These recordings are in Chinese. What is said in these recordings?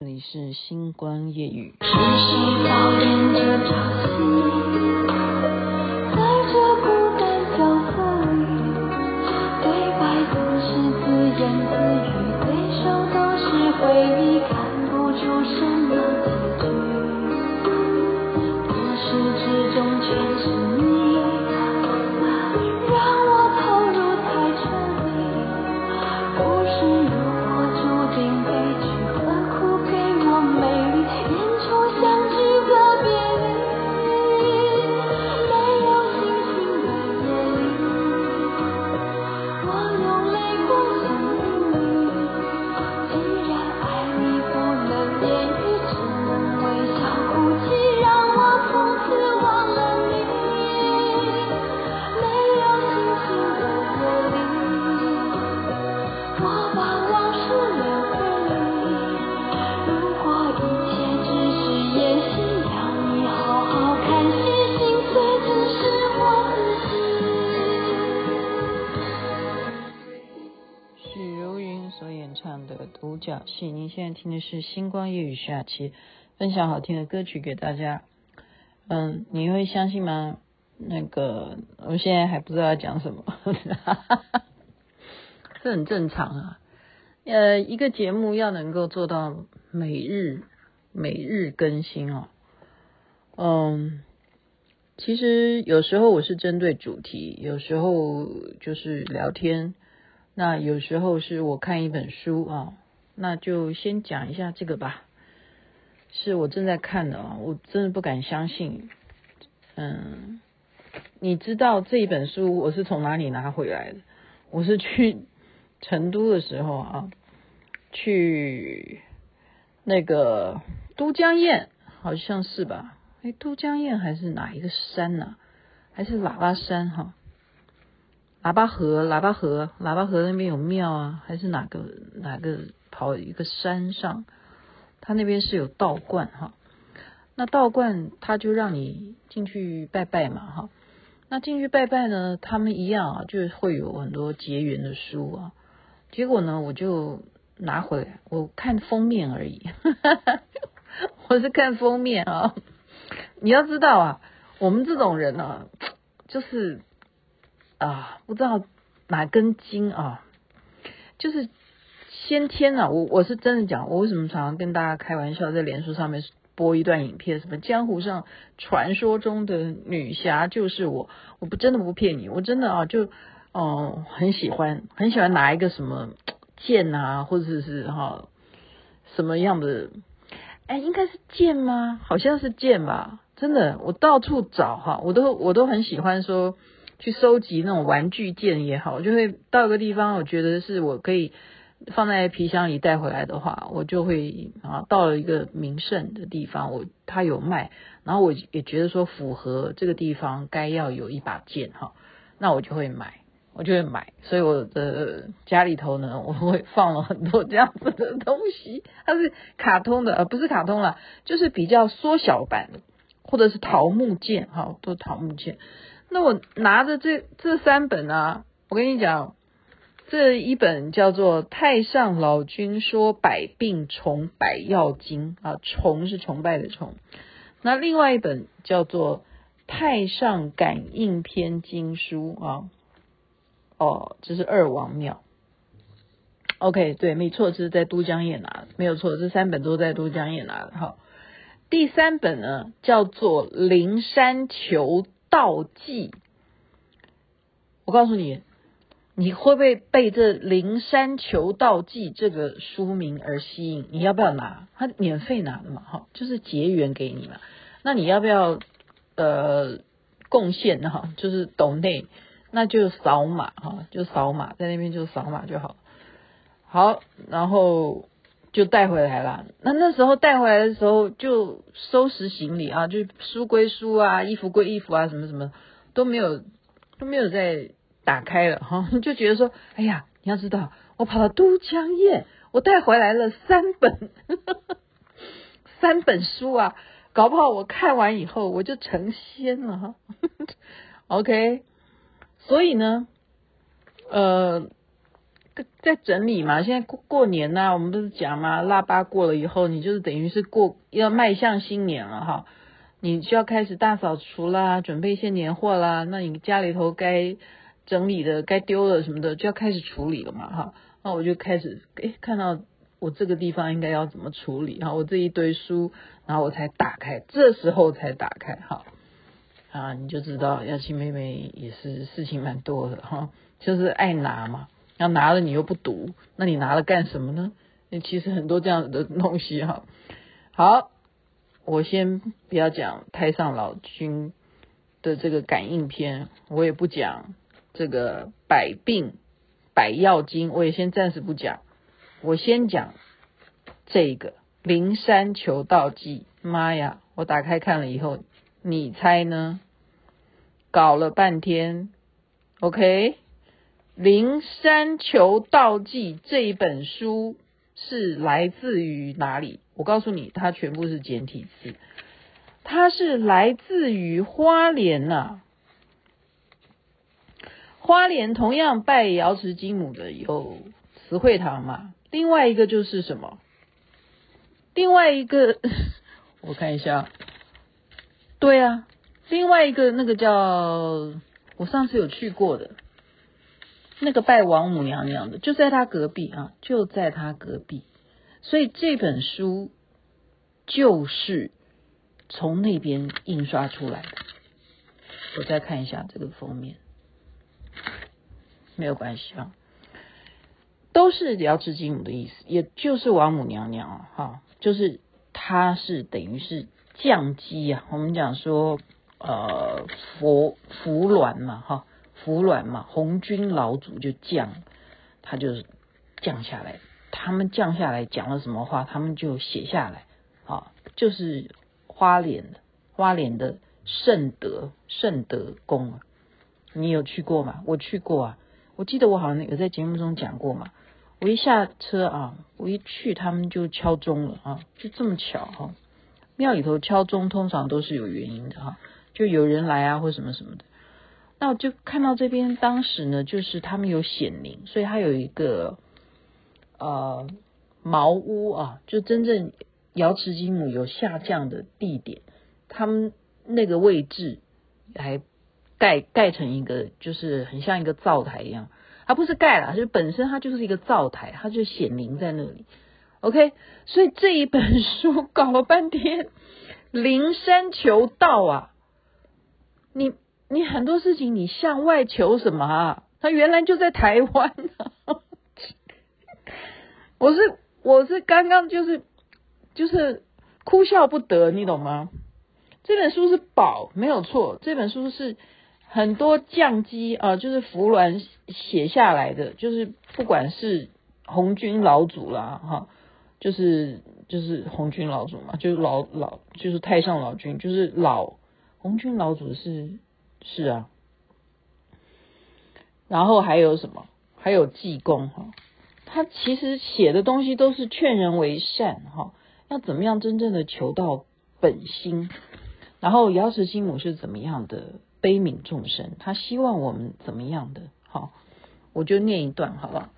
这里是星光夜雨。戏，您现在听的是星光夜语下期分享好听的歌曲给大家。嗯，你会相信吗？那个，我现在还不知道要讲什么，这很正常啊。呃，一个节目要能够做到每日每日更新哦。嗯，其实有时候我是针对主题，有时候就是聊天，那有时候是我看一本书啊。那就先讲一下这个吧，是我正在看的啊，我真的不敢相信。嗯，你知道这一本书我是从哪里拿回来的？我是去 成都的时候啊，去那个都江堰，好像是吧？哎，都江堰还是哪一个山呢？还是喇叭山哈？喇叭河，喇叭河，喇叭河那边有庙啊？还是哪个哪个？跑一个山上，他那边是有道观哈，那道观他就让你进去拜拜嘛哈，那进去拜拜呢，他们一样啊，就会有很多结缘的书啊，结果呢，我就拿回来，我看封面而已，哈 哈我是看封面啊，你要知道啊，我们这种人呢，就是啊，不知道哪根筋啊，就是。先天啊，我我是真的讲，我为什么常常跟大家开玩笑，在脸书上面播一段影片，什么江湖上传说中的女侠就是我，我不真的不骗你，我真的啊，就哦、很喜欢很喜欢拿一个什么剑啊，或者是哈、什么样的，哎，应该是剑吗？好像是剑吧，真的，我到处找哈，我都我都很喜欢说去收集那种玩具剑也好，就会到一个地方，我觉得是我可以。放在皮箱里带回来的话，我就会啊，到了一个名胜的地方，我他有卖，然后我也觉得说符合这个地方该要有一把剑哈，那我就会买，我就会买，所以我的家里头呢，我会放了很多这样子的东西，它是卡通的，呃，不是卡通了，就是比较缩小版的，或者是桃木剑哈，都桃木剑。那我拿着这这三本啊，我跟你讲。这一本叫做《太上老君说百病虫百药经》啊，虫是崇拜的虫。那另外一本叫做《太上感应篇经书》啊，哦，这是二王庙。OK，对，没错，这是在都江堰拿的，没有错，这三本都在都江堰拿的。好，第三本呢叫做《灵山求道记》，我告诉你。你会不会被这《灵山求道记》这个书名而吸引？你要不要拿？它免费拿的嘛，哈，就是结缘给你嘛。那你要不要呃贡献哈？就是抖内，那就扫码哈，就扫码在那边就扫码就好。好，然后就带回来了。那那时候带回来的时候就收拾行李啊，就书归书啊，衣服归衣服啊，什么什么都没有都没有再。打开了哈，就觉得说，哎呀，你要知道，我跑到都江堰，我带回来了三本呵呵 三本书啊，搞不好我看完以后我就成仙了哈。OK，所以呢，呃，在整理嘛。现在过过年呐、我们不是讲嘛？腊八过了以后，你就是等于是过要迈向新年了哈。你就要开始大扫除啦，准备一些年货啦。那你家里头该整理的、该丢的什么的，就要开始处理了嘛哈。那我就开始诶，看到我这个地方应该要怎么处理哈。我这一堆书，然后我才打开，这时候才打开哈。啊，你就知道雅琪妹妹也是事情蛮多的哈，就是爱拿嘛，要拿了你又不读，那你拿了干什么呢？那其实很多这样子的东西哈。好，我先不要讲太上老君的这个感应篇，我也不讲这个百病百药经，我也先暂时不讲，我先讲这个灵山求道记。妈呀，我打开看了以后。你猜呢？搞了半天，OK，《灵山求道记》这一本书是来自于哪里？我告诉你，它全部是简体字，它是来自于花莲呐、花莲同样拜瑶池金母的有慈惠堂嘛，另外一个就是什么？另外一个，我看一下。对啊，另外一个那个叫我上次有去过的，那个拜王母娘娘的，就在他隔壁啊，就在他隔壁，所以这本书就是从那边印刷出来的。我再看一下这个封面，没有关系啊，都是瑶池金母的意思，也就是王母娘娘啊，哈，就是她是等于是。降机啊，我们讲说，呃，佛服卵嘛，哈，服软嘛，红军老祖就降，他就降下来，他们降下来讲了什么话，他们就写下来，啊，就是花莲的花莲的圣德圣德宫啊，你有去过吗？我去过啊，我记得我好像有在节目中讲过嘛，我一下车啊，我一去他们就敲钟了啊，就这么巧哈。庙里头敲钟通常都是有原因的哈，就有人来啊或什么什么的。那我就看到这边当时呢，就是他们有显灵，所以他有一个呃茅屋啊，就真正瑶池金母有下降的地点，他们那个位置还盖盖成一个，就是很像一个灶台一样，它不是盖了，就本身它就是一个灶台，它就显灵在那里。OK，所以这一本书搞了半天，灵山求道啊，你你很多事情你向外求什么啊？他原来就在台湾啊！我是我是刚刚就是就是哭笑不得，你懂吗？这本书是宝，没有错，这本书是很多降机啊，就是扶鸾写下来的，就是不管是红军老祖啦，哈。就是就是红军老祖嘛，就是老老就是太上老君，就是老红军老祖是是啊，然后还有什么？还有济公哈，他其实写的东西都是劝人为善哈，要怎么样真正的求到本心？然后瑶池金母是怎么样的悲悯众生？他希望我们怎么样的？好，我就念一段好不好？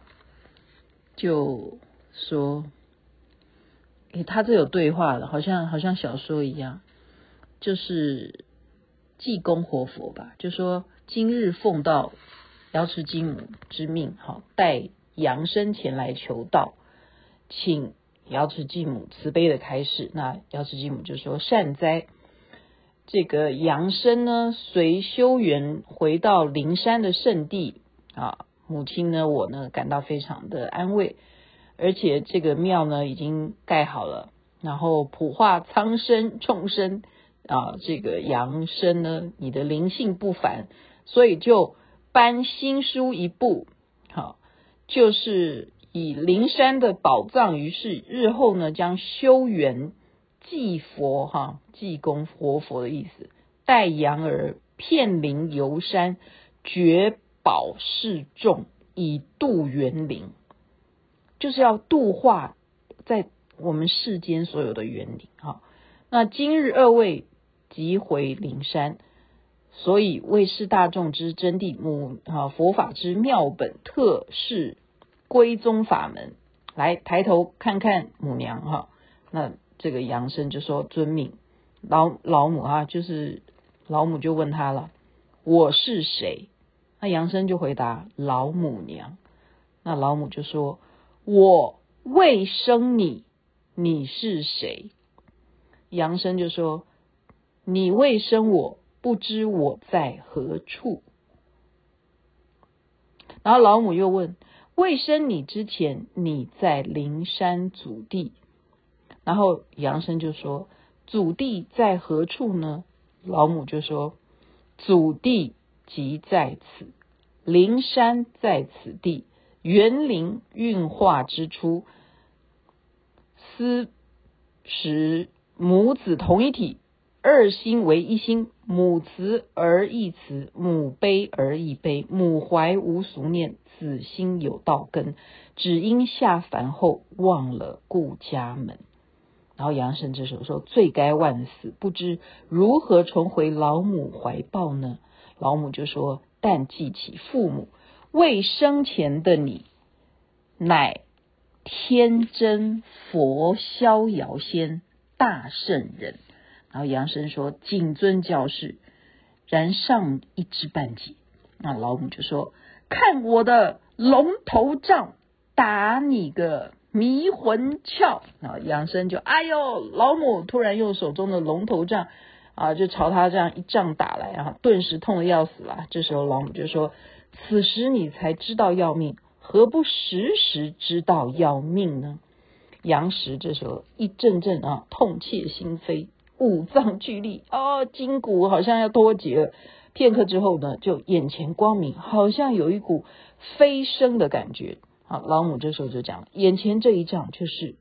就说。诶，他这有对话的，好像好像小说一样，就是济公活佛吧，就说今日奉到瑶池金母之命，好带扬生前来求道，请瑶池金母慈悲的开示。那瑶池金母就说善哉，这个扬生呢，随修缘回到灵山的圣地啊，母亲呢，我呢感到非常的安慰。而且这个庙呢已经盖好了，然后普化苍生众生啊，这个扬升呢，你的灵性不凡，所以就颁新书一部，好，就是以灵山的宝藏于世，日后呢将修缘济佛哈，济公活佛的意思，带扬儿遍灵游山，绝宝示众，以度缘灵。就是要度化在我们世间所有的园林哈。那今日二位即回灵山，所以为示大众之真谛，母啊佛法之妙本，特是归宗法门，来抬头看看母娘哈。那这个杨生就说遵命。老老母啊，就是老母就问他了，我是谁？那杨生就回答老母娘。那老母就说，我未生你，你是谁？杨生就说，你未生我，不知我在何处。然后老母又问，未生你之前，你在灵山祖地？然后杨生就说，祖地在何处呢？老母就说，祖地即在此，灵山在此地，元灵运化之初，斯时母子同一体。二心为一心，母慈而义慈，母悲而义悲，母怀无俗念，子心有道根，只因下凡后忘了故家门。然后杨生这时候说：“罪该万死，不知如何重回老母怀抱呢？”老母就说：“但记起父母未生前的你，乃天真佛逍遥仙大圣人。”然后杨生说：“谨遵教示，然尚一知半解。”那老母就说：“看我的龙头杖，打你个迷魂窍！”然后杨生就：“哎呦！”老母突然用手中的龙头杖啊，就朝他这样一杖打来，啊顿时痛得要死了。这时候老母就说：“此时你才知道要命，何不时时知道要命呢？”杨时这时候一阵阵啊，痛切心扉。五脏俱立，哦，筋骨好像要脱节了。片刻之后呢，就眼前光明，好像有一股飞升的感觉。好，老母这时候就讲，眼前这一仗就是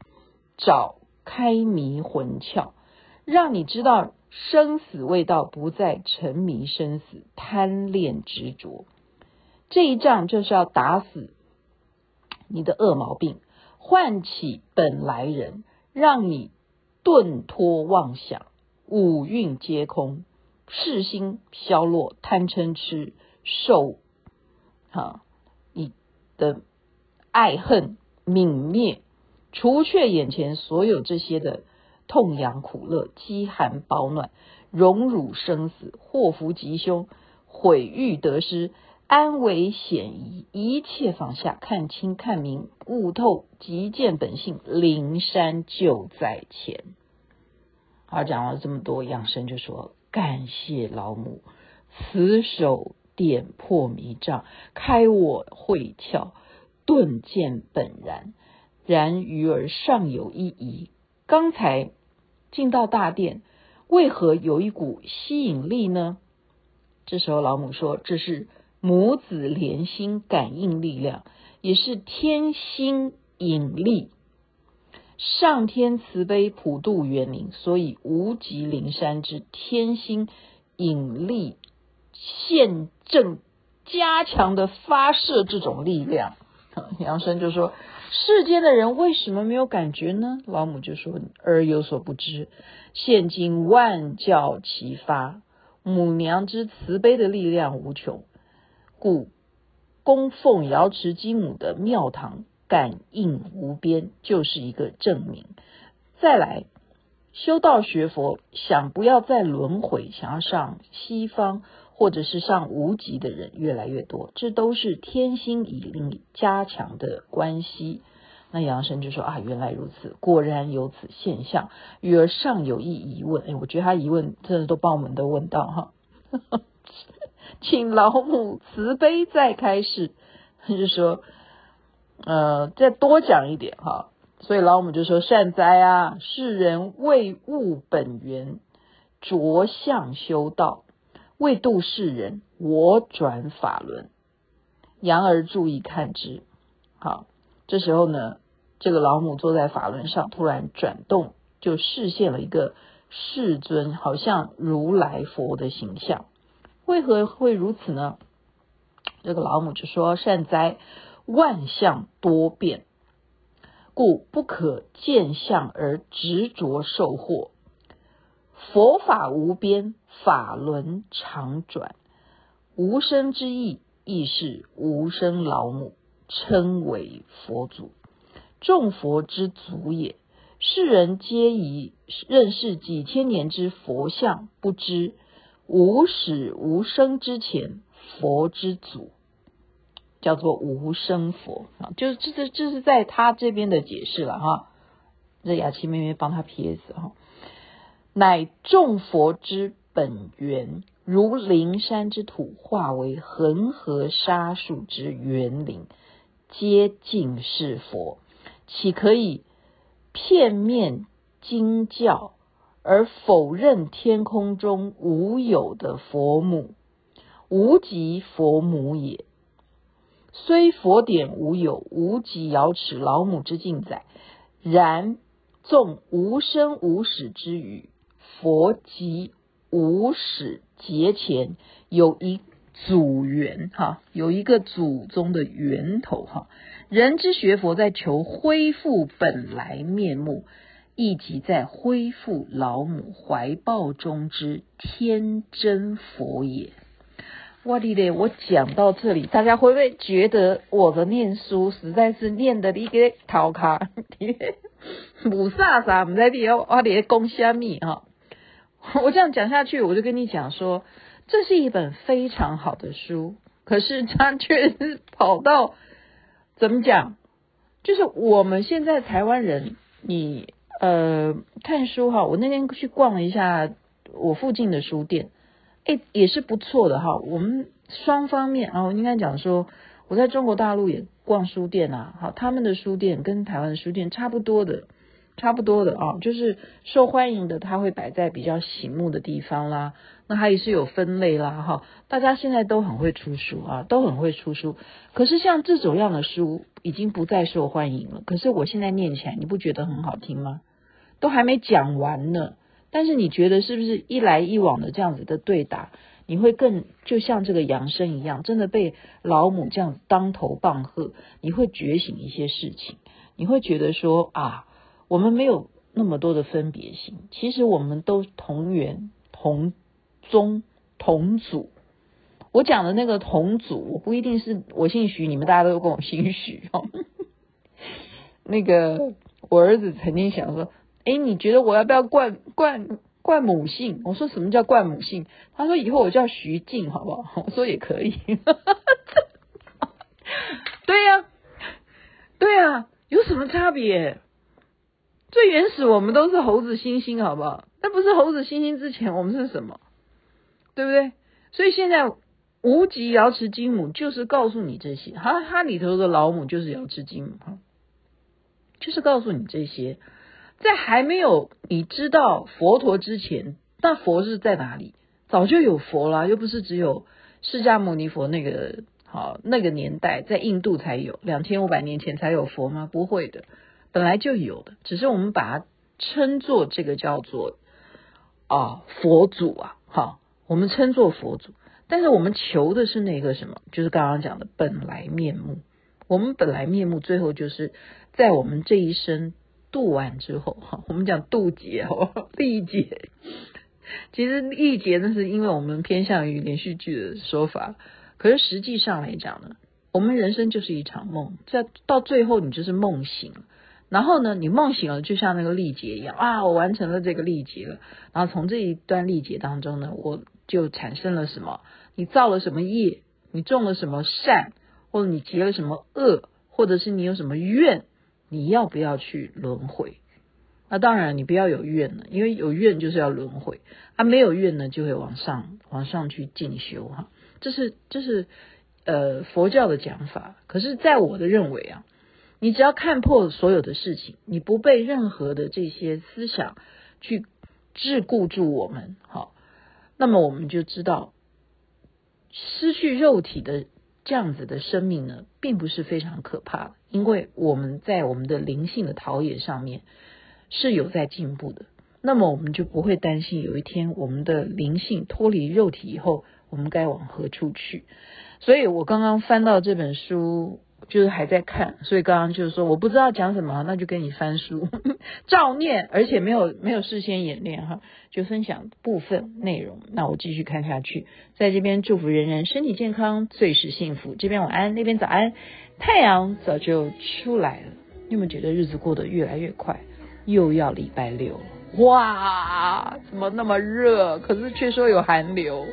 找开迷魂窍，让你知道生死未到，不再沉迷生死，贪恋执着。这一仗就是要打死你的恶毛病，唤起本来人，让你顿脱妄想。五蕴皆空，世心消落，贪嗔痴受，哈，你的爱恨泯灭，除却眼前所有这些的痛痒苦乐、饥寒饱暖、荣辱生死、祸福吉凶、毁誉得失、安危险夷，一切放下，看清看明，悟透，即见本性，灵山就在前。好，讲了这么多，杨生就说：“感谢老母，慈手点破迷障，开我慧窍，顿见本然。然鱼儿尚有一疑，刚才进到大殿，为何有一股吸引力呢？”这时候老母说：“这是母子连心感应力量，也是天心引力。”上天慈悲普度元灵，所以无极灵山之天心引力现正加强的发射这种力量。杨生就说：世间的人为什么没有感觉呢？老母就说：儿有所不知，现今万教齐发，母娘之慈悲的力量无穷，故供奉瑶池金母的庙堂。感应无边，就是一个证明。再来修道学佛，想不要再轮回，想要上西方或者是上无极的人越来越多，这都是天心引力加强的关系。那杨生就说啊，原来如此，果然有此现象。余儿尚有一疑问，哎，我觉得他疑问真的都帮我们都问到哈，请老母慈悲再开始。他就说。呃，再多讲一点哈，所以老母就说：“善哉啊，世人为悟本源，着相修道，为度世人，我转法轮。杨儿注意看之。好，这时候呢，这个老母坐在法轮上，突然转动，就视现了一个世尊，好像如来佛的形象。为何会如此呢？这个老母就说：善哉。”万象多变，故不可见相而执着受惑。佛法无边，法轮常转。无生之意，亦是无生老母。称为佛祖。众佛之祖也。世人皆以认识几千年之佛像，不知无始无生之前，佛之祖叫做无生佛啊，就是这这这是在他这边的解释了哈。这雅琪妹妹帮他撇字哈，乃众佛之本源，如灵山之土化为恒河沙数之园林，皆尽是佛，岂可以？片面经教而否认天空中无有的佛母，无极佛母也。虽佛典无有无极瑶池老母之记载，然纵无生无始之语，佛即无始劫前有一祖源哈，有一个祖宗的源头哈。人之学佛，在求恢复本来面目，亦即在恢复老母怀抱中之天真佛也。哇哩嘞，我讲到这里，大家会不会觉得我的念书实在是念的一个头卡？母萨萨，我们在底哇哩咧讲虾米哈？我这样讲下去，我就跟你讲说，这是一本非常好的书，可是它却是跑到。怎么讲？就是我们现在台湾人，你呃看书哈，我那天去逛了一下我附近的书店，诶，也是不错的哈。我们双方面啊，我应该讲说，我在中国大陆也逛书店啊，好，他们的书店跟台湾的书店差不多的。差不多的啊，就是受欢迎的，它会摆在比较醒目的地方啦。那它也是有分类啦，哈。大家现在都很会出书啊，都很会出书。可是像这种样的书已经不再受欢迎了。可是我现在念起来，你不觉得很好听吗？都还没讲完呢，但是你觉得是不是一来一往的这样子的对答，你会更就像这个扬升一样，真的被老母这样子当头棒喝，你会觉醒一些事情，你会觉得说啊。我们没有那么多的分别心，其实我们都同源同宗同祖。我讲的那个同祖，我不一定是我姓许，你们大家都跟我姓许哦。那个我儿子曾经想说：“哎，你觉得我要不要冠冠冠母姓？”我说：“什么叫冠母姓？”他说：“以后我叫徐静，好不好？” 我说：“也可以。”对呀、对呀、啊，有什么差别？最原始，我们都是猴子猩猩，好不好？那不是猴子猩猩之前，我们是什么？对不对？所以现在无极瑶池金母就是告诉你这些，哈，它里头的老母就是瑶池金母，哈，就是告诉你这些。在还没有你知道佛陀之前，那佛是在哪里？早就有佛了，又不是只有释迦牟尼佛那个好那个年代，在印度才有，两千五百年前才有佛吗？不会的。本来就有的，只是我们把它称作这个叫做啊佛祖啊，哈，我们称作佛祖。但是我们求的是那个什么，就是刚刚讲的本来面目。我们本来面目，最后就是在我们这一生渡完之后，哈，我们讲渡劫哦，历劫。其实历劫那是因为我们偏向于连续剧的说法，可是实际上来讲呢，我们人生就是一场梦，在到最后你就是梦醒。然后呢，你梦醒了，就像那个历劫一样啊，我完成了这个历劫了。然后从这一段历劫当中呢，我就产生了什么？你造了什么业？你种了什么善？或者你结了什么恶？或者是你有什么怨？你要不要去轮回？那当然，你不要有怨了，因为有怨就是要轮回。啊，没有怨呢，就会往上往上去进修哈。这是这是呃佛教的讲法。可是，在我的认为啊。你只要看破所有的事情，你不被任何的这些思想去桎梏住我们，好，那么我们就知道失去肉体的这样子的生命呢，并不是非常可怕，因为我们在我们的灵性的陶冶上面是有在进步的，那么我们就不会担心有一天我们的灵性脱离肉体以后，我们该往何处去。所以我刚刚翻到这本书。就是还在看，所以刚刚就是说我不知道讲什么，那就跟你翻书 照念，而且没有没有事先演练哈，就分享部分内容。那我继续看下去，在这边祝福人人身体健康，最是幸福。这边晚安，那边早安。太阳早就出来了。你有没有觉得日子过得越来越快？又要礼拜六了，哇，怎么那么热？可是却说有寒流。